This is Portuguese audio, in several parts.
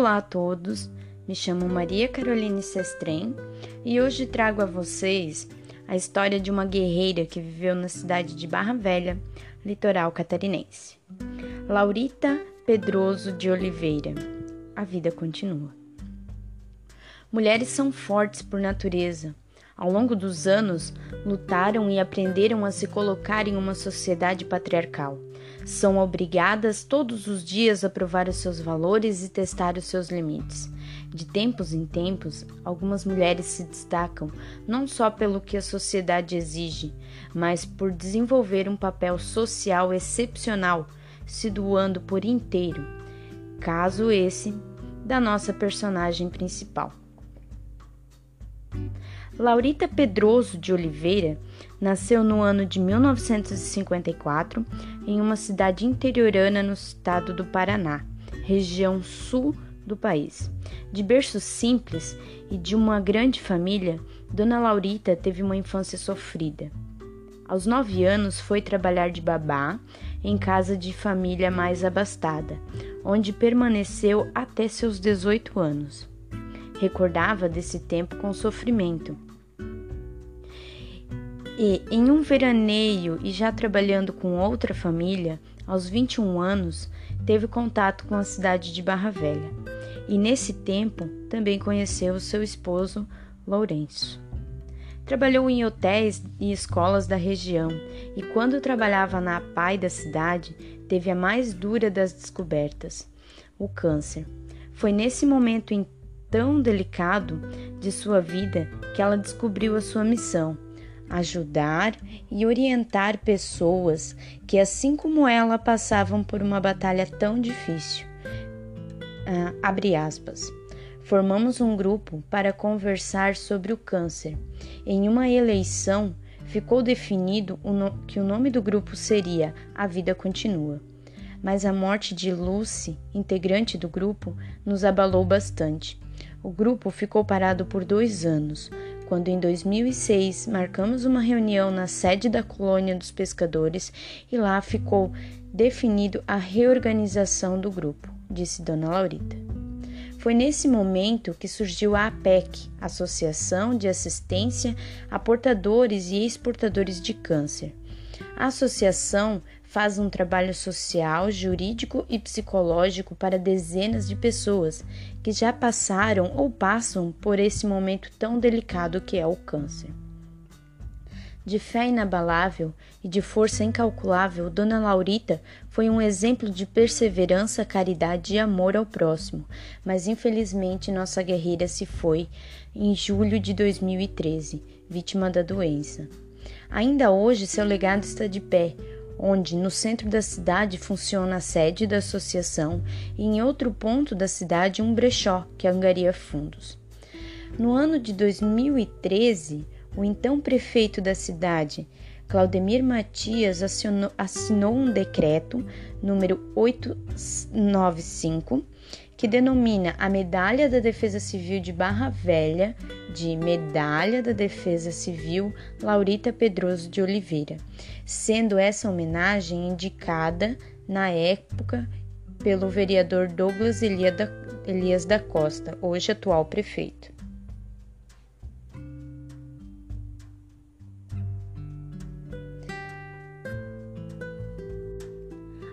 Olá a todos, me chamo Maria Caroline Sestrem e hoje trago a vocês a história de uma guerreira que viveu na cidade de Barra Velha, litoral catarinense. Laurita Pedroso de Oliveira. A vida continua. Mulheres são fortes por natureza. Ao longo dos anos, lutaram e aprenderam a se colocar em uma sociedade patriarcal são obrigadas todos os dias a provar os seus valores e testar os seus limites. De tempos em tempos, algumas mulheres se destacam não só pelo que a sociedade exige, mas por desenvolver um papel social excepcional, se doando por inteiro. Caso esse da nossa personagem principal. Laurita Pedroso de Oliveira nasceu no ano de 1954 em uma cidade interiorana no estado do Paraná, região sul do país. De berço simples e de uma grande família, Dona Laurita teve uma infância sofrida. Aos nove anos foi trabalhar de babá em casa de família mais abastada, onde permaneceu até seus 18 anos. Recordava desse tempo com sofrimento e, em um veraneio e já trabalhando com outra família, aos 21 anos, teve contato com a cidade de Barra Velha. E nesse tempo também conheceu seu esposo, Lourenço. Trabalhou em hotéis e escolas da região e, quando trabalhava na PAI da cidade, teve a mais dura das descobertas: o câncer. Foi nesse momento tão delicado de sua vida que ela descobriu a sua missão ajudar e orientar pessoas que, assim como ela, passavam por uma batalha tão difícil. Ah, abre aspas. Formamos um grupo para conversar sobre o câncer. Em uma eleição, ficou definido que o nome do grupo seria A Vida Continua. Mas a morte de Lucy, integrante do grupo, nos abalou bastante. O grupo ficou parado por dois anos, quando em 2006 marcamos uma reunião na sede da colônia dos pescadores e lá ficou definido a reorganização do grupo, disse Dona Laurita. Foi nesse momento que surgiu a APEC, Associação de Assistência a Portadores e Exportadores de Câncer. A associação faz um trabalho social, jurídico e psicológico para dezenas de pessoas que já passaram ou passam por esse momento tão delicado que é o câncer. De fé inabalável e de força incalculável, Dona Laurita foi um exemplo de perseverança, caridade e amor ao próximo, mas infelizmente nossa guerreira se foi em julho de 2013, vítima da doença. Ainda hoje seu legado está de pé, onde no centro da cidade funciona a sede da associação e em outro ponto da cidade um brechó que angaria fundos. No ano de 2013, o então prefeito da cidade, Claudemir Matias, assinou, assinou um decreto número 895 que denomina a Medalha da Defesa Civil de Barra Velha de Medalha da Defesa Civil Laurita Pedroso de Oliveira, sendo essa homenagem indicada na época pelo vereador Douglas Elias da Costa, hoje atual prefeito.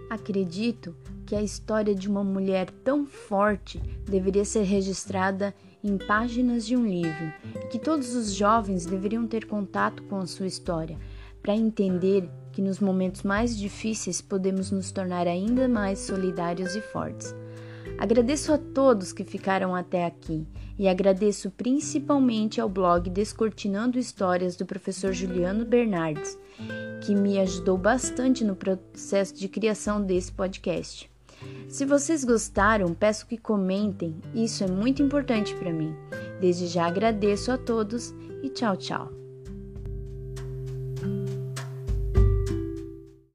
Acredito que a história de uma mulher tão forte deveria ser registrada em páginas de um livro e que todos os jovens deveriam ter contato com a sua história para entender que nos momentos mais difíceis podemos nos tornar ainda mais solidários e fortes. Agradeço a todos que ficaram até aqui e agradeço principalmente ao blog Descortinando Histórias do professor Juliano Bernardes, que me ajudou bastante no processo de criação desse podcast. Se vocês gostaram, peço que comentem, isso é muito importante para mim. Desde já agradeço a todos e tchau, tchau.